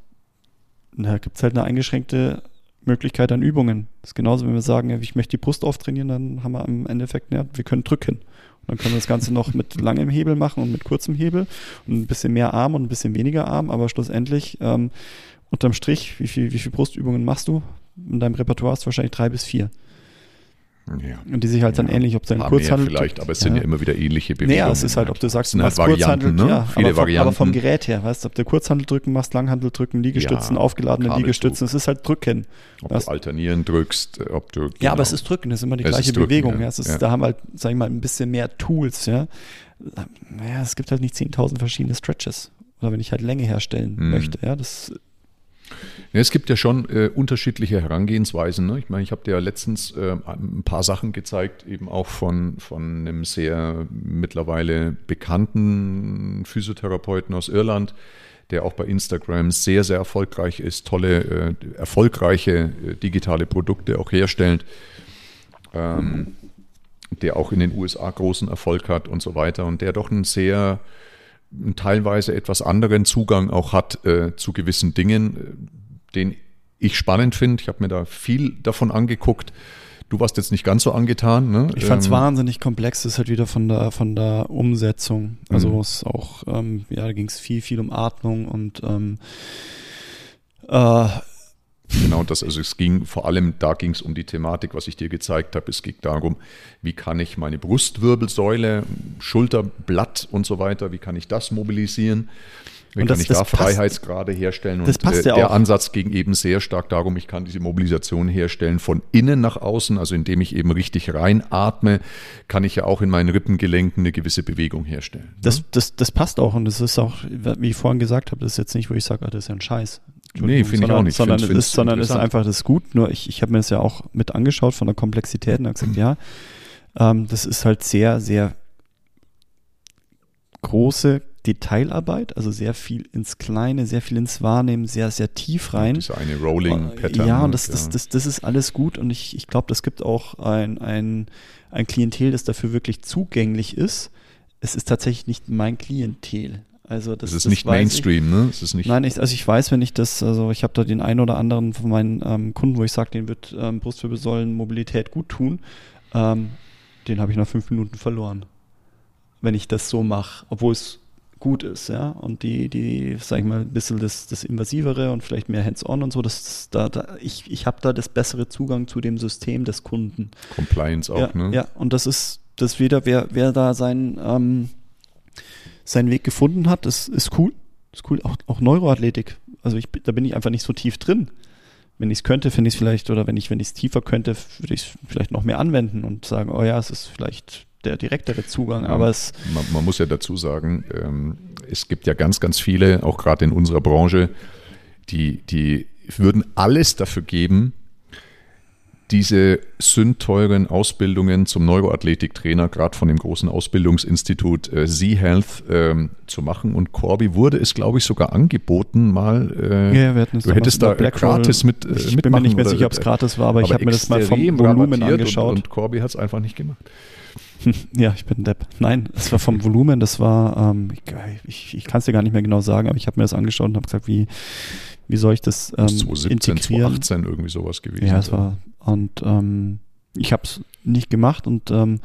da gibt es halt eine eingeschränkte Möglichkeit an Übungen. Das ist genauso, wenn wir sagen, ich möchte die Brust auftrainieren, dann haben wir im Endeffekt, ja, wir können drücken. Und dann können wir das Ganze noch mit langem Hebel machen und mit kurzem Hebel und ein bisschen mehr Arm und ein bisschen weniger Arm, aber schlussendlich ähm, unterm Strich, wie viel, wie viel Brustübungen machst du? In deinem Repertoire hast du wahrscheinlich drei bis vier. Ja. Und die sich halt dann ähnlich, ob es ein Kurzhandel vielleicht, aber es sind ja immer wieder ähnliche Bewegungen. Naja, es ist halt, ob du sagst, du machst halt Kurzhandel, ne? ja, Viele aber, vom, aber vom Gerät her, weißt du, ob du Kurzhandel drücken machst, Langhandel drücken, Liegestützen, aufgeladene Liegestützen, es ist halt drücken. Ob weißt? du alternieren drückst, äh, ob du. Genau. Ja, aber es genau ist drücken, es ist immer die es gleiche drücken, Bewegung. Ja. Es ist, Da haben wir halt, sag ich mal, ein bisschen mehr Tools, ja. Naja, es gibt halt nicht 10.000 verschiedene Stretches. Oder wenn ich halt Länge herstellen mhm. möchte, ja, das ja, es gibt ja schon äh, unterschiedliche Herangehensweisen. Ne? Ich meine, ich habe dir ja letztens äh, ein paar Sachen gezeigt, eben auch von, von einem sehr mittlerweile bekannten Physiotherapeuten aus Irland, der auch bei Instagram sehr, sehr erfolgreich ist, tolle, äh, erfolgreiche äh, digitale Produkte auch herstellt, ähm, der auch in den USA großen Erfolg hat und so weiter und der doch ein sehr einen teilweise etwas anderen Zugang auch hat äh, zu gewissen Dingen, den ich spannend finde. Ich habe mir da viel davon angeguckt. Du warst jetzt nicht ganz so angetan. Ne? Ich fand es ähm, wahnsinnig komplex. Das ist halt wieder von der, von der Umsetzung. Also mhm. es auch, ähm, ja, da ging es viel, viel um Atmung und ähm, äh, Genau das, also es ging vor allem, da ging es um die Thematik, was ich dir gezeigt habe. Es ging darum, wie kann ich meine Brustwirbelsäule, Schulterblatt und so weiter, wie kann ich das mobilisieren? Wie und kann das, ich da Freiheitsgrade herstellen? Das passt und äh, der auch. Ansatz ging eben sehr stark darum, ich kann diese Mobilisation herstellen von innen nach außen, also indem ich eben richtig reinatme, kann ich ja auch in meinen Rippengelenken eine gewisse Bewegung herstellen. Das, ne? das, das passt auch und das ist auch, wie ich vorhin gesagt habe, das ist jetzt nicht, wo ich sage, ah, das ist ja ein Scheiß. Nee, finde ich auch nicht. Sondern, es ist, sondern es ist einfach das gut. Nur ich, ich habe mir das ja auch mit angeschaut von der Komplexität und habe gesagt, mhm. ja, ähm, das ist halt sehr, sehr große Detailarbeit, also sehr viel ins Kleine, sehr viel ins Wahrnehmen, sehr, sehr tief rein. Das eine Rolling-Pattern. Ja, und das, das, das, das ist alles gut und ich, ich glaube, das gibt auch ein, ein, ein Klientel, das dafür wirklich zugänglich ist. Es ist tatsächlich nicht mein Klientel. Also das, das ist das nicht Mainstream, ich. ne? Das ist nicht Nein, ich, also ich weiß, wenn ich das, also ich habe da den einen oder anderen von meinen ähm, Kunden, wo ich sage, den wird ähm, Brustwirbelsäulen-Mobilität gut tun, ähm, den habe ich nach fünf Minuten verloren, wenn ich das so mache, obwohl es gut ist, ja. Und die, die, sag ich mal, ein bisschen das, das Invasivere und vielleicht mehr Hands-on und so, das, da, da, ich, ich habe da das bessere Zugang zu dem System des Kunden. Compliance auch, ja, ne? Ja, und das ist, das wieder, wer, wer da sein ähm, seinen Weg gefunden hat, ist, ist cool. Ist cool. Auch, auch Neuroathletik. Also ich, da bin ich einfach nicht so tief drin. Wenn ich es könnte, finde ich es vielleicht, oder wenn ich, wenn ich es tiefer könnte, würde ich es vielleicht noch mehr anwenden und sagen, oh ja, es ist vielleicht der direktere Zugang, aber es. Man, man, muss ja dazu sagen, ähm, es gibt ja ganz, ganz viele, auch gerade in unserer Branche, die, die würden alles dafür geben, diese sündteuren Ausbildungen zum Neuroathletiktrainer, gerade von dem großen Ausbildungsinstitut äh, Z-Health, ähm, zu machen. Und Corby wurde es, glaube ich, sogar angeboten, mal. Äh, ja, wir du hättest da Black gratis mit. Äh, ich bin mir nicht mehr sicher, ob es gratis war, aber, aber ich habe mir das mal vom Volumen angeschaut. Und, und Corby hat es einfach nicht gemacht. Ja, ich bin Depp. Nein, es war vom Volumen, das war, ähm, ich, ich kann es dir gar nicht mehr genau sagen, aber ich habe mir das angeschaut und habe gesagt, wie, wie soll ich das ähm, 2017, integrieren? 2018 irgendwie sowas gewesen. Ja, es war und ähm, ich habe es nicht gemacht und ähm,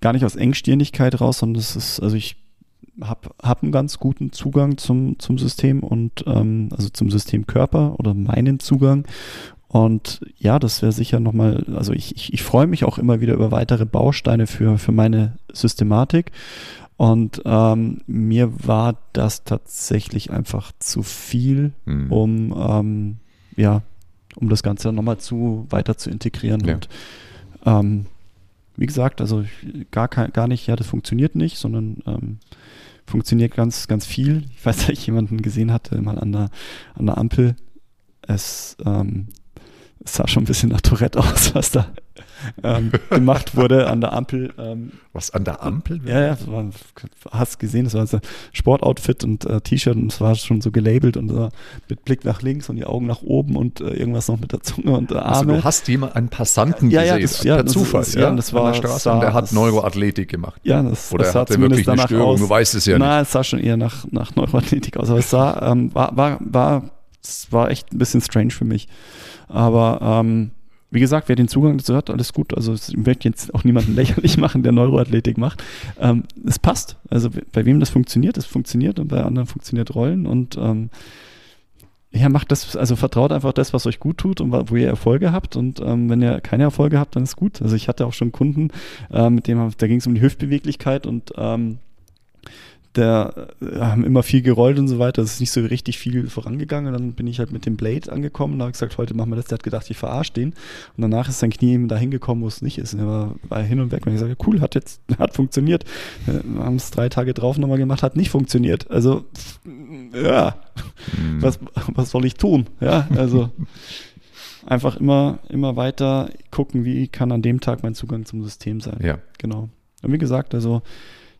gar nicht aus Engstirnigkeit raus, sondern es ist, also ich habe hab einen ganz guten Zugang zum, zum System und ähm, also zum System Körper oder meinen Zugang. Und ja, das wäre sicher nochmal, also ich, ich, ich freue mich auch immer wieder über weitere Bausteine für, für meine Systematik. Und ähm, mir war das tatsächlich einfach zu viel, mhm. um ähm, ja, um das Ganze nochmal zu weiter zu integrieren. Ja. Und ähm, wie gesagt, also gar, gar nicht, ja, das funktioniert nicht, sondern ähm, funktioniert ganz, ganz viel. Ich weiß, dass ich jemanden gesehen hatte, mal an der, an der Ampel. Es, ähm, es sah schon ein bisschen nach Tourette aus, was da ähm, gemacht wurde an der Ampel. Ähm, Was an der Ampel? ja, ja, das war, hast gesehen, das war so ein Sportoutfit und äh, T-Shirt und es war schon so gelabelt und so mit Blick nach links und die Augen nach oben und äh, irgendwas noch mit der Zunge und der Also Arme. du hast jemand, einen Passanten Ja, ja, gesehen, das- ja, per das Zufall, ist- ja, das war- an der Straße sah- und der hat das- Neuroathletik gemacht. ja, das, Oder das sah hatte wirklich eine Störung, aus. du weißt es ja Na, es sah schon eher nach, nach Neuroathletik aus, aber es sah, ähm, war, war, war, es war echt ein bisschen strange für mich. Aber ähm, wie gesagt, wer den Zugang dazu hat, alles gut. Also ich möchte jetzt auch niemanden lächerlich machen, der Neuroathletik macht. Ähm, es passt. Also bei wem das funktioniert, es funktioniert und bei anderen funktioniert Rollen und ähm, ja, macht das, also vertraut einfach das, was euch gut tut und wo ihr Erfolge habt. Und ähm, wenn ihr keine Erfolge habt, dann ist gut. Also ich hatte auch schon Kunden, äh, mit dem da ging es um die Hüftbeweglichkeit und ähm, der äh, haben immer viel gerollt und so weiter. Es ist nicht so richtig viel vorangegangen. Und dann bin ich halt mit dem Blade angekommen und habe gesagt, heute machen wir das. Der hat gedacht, ich verarsche den. Und danach ist sein Knie eben da hingekommen, wo es nicht ist. Und er war, war hin und weg. Und ich sage, cool, hat jetzt, hat funktioniert. Wir haben es drei Tage drauf nochmal gemacht, hat nicht funktioniert. Also, ja, Hm. was, was soll ich tun? Ja, also einfach immer, immer weiter gucken, wie kann an dem Tag mein Zugang zum System sein. Ja. Genau. Und wie gesagt, also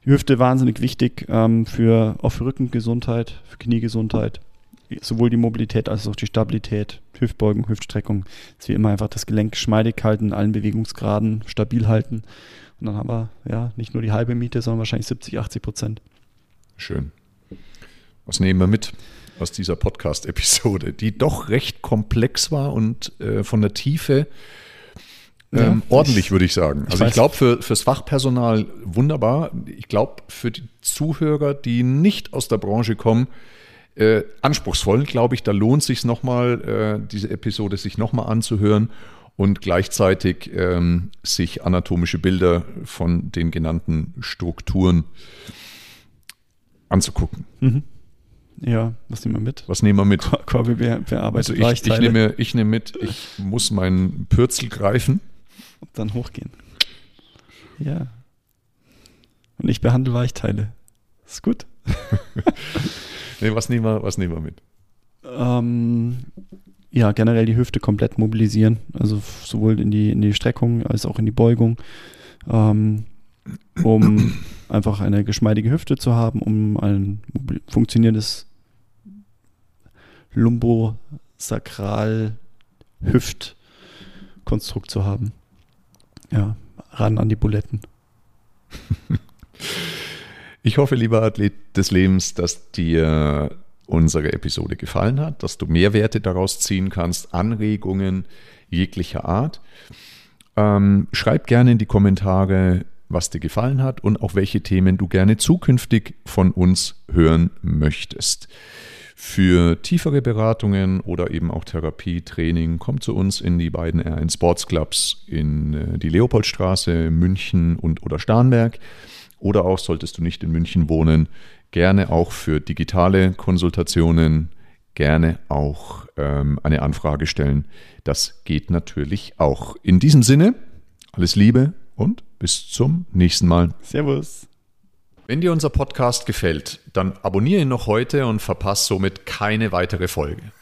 die Hüfte wahnsinnig wichtig ähm, für auch für Rückengesundheit, für Kniegesundheit, sowohl die Mobilität als auch die Stabilität, Hüftbeugung, Hüftstreckung. Ist wie immer einfach das Gelenk geschmeidig halten, in allen Bewegungsgraden stabil halten. Und dann haben wir ja nicht nur die halbe Miete, sondern wahrscheinlich 70, 80 Prozent. Schön. Was nehmen wir mit aus dieser Podcast-Episode, die doch recht komplex war und äh, von der Tiefe ähm, Ja, ordentlich, ich- würde ich sagen. ich Also ich glaube, für, fürs Fachpersonal wunderbar. Ich glaube, für die Zuhörer, die nicht aus der Branche kommen, äh, anspruchsvoll, glaube ich, da lohnt sich nochmal, äh, diese Episode sich nochmal anzuhören und gleichzeitig ähm, sich anatomische Bilder von den genannten Strukturen anzugucken. Ja, was nehmen wir mit? Was nehmen wir mit? Be bearbeitet Also ich, ich, nehme, ich nehme mit, ich muss meinen Pürzel greifen. Und dann hochgehen. Ja. Und ich behandle Weichteile. Ist gut. Nee, was, nehmen wir, was nehmen wir mit? Ähm, ja, generell die Hüfte komplett mobilisieren. Also sowohl in die, in die Streckung als auch in die Beugung. Ähm, um einfach eine geschmeidige Hüfte zu haben, um ein funktionierendes Lumbosakral-Hüftkonstrukt zu haben. Ja, ran an die Buletten. Ich hoffe, lieber Athlet des Lebens, dass dir unsere Episode gefallen hat, dass du Mehrwerte daraus ziehen kannst, Anregungen jeglicher Art. Ähm, schreib gerne in die Kommentare, was dir gefallen hat und auch welche Themen du gerne zukünftig von uns hören möchtest. Für tiefere Beratungen oder eben auch Therapie, Training, komm zu uns in die beiden R1 Sports Clubs in äh, die Leopoldstraße, München und oder Starnberg. Oder auch, solltest du nicht in München wohnen, gerne auch für digitale Konsultationen, gerne auch ähm, eine Anfrage stellen. Das geht natürlich auch. In diesem Sinne, alles Liebe und bis zum nächsten Mal. Servus. Wenn dir unser Podcast gefällt, dann abonniere ihn noch heute und verpasse somit keine weitere Folge.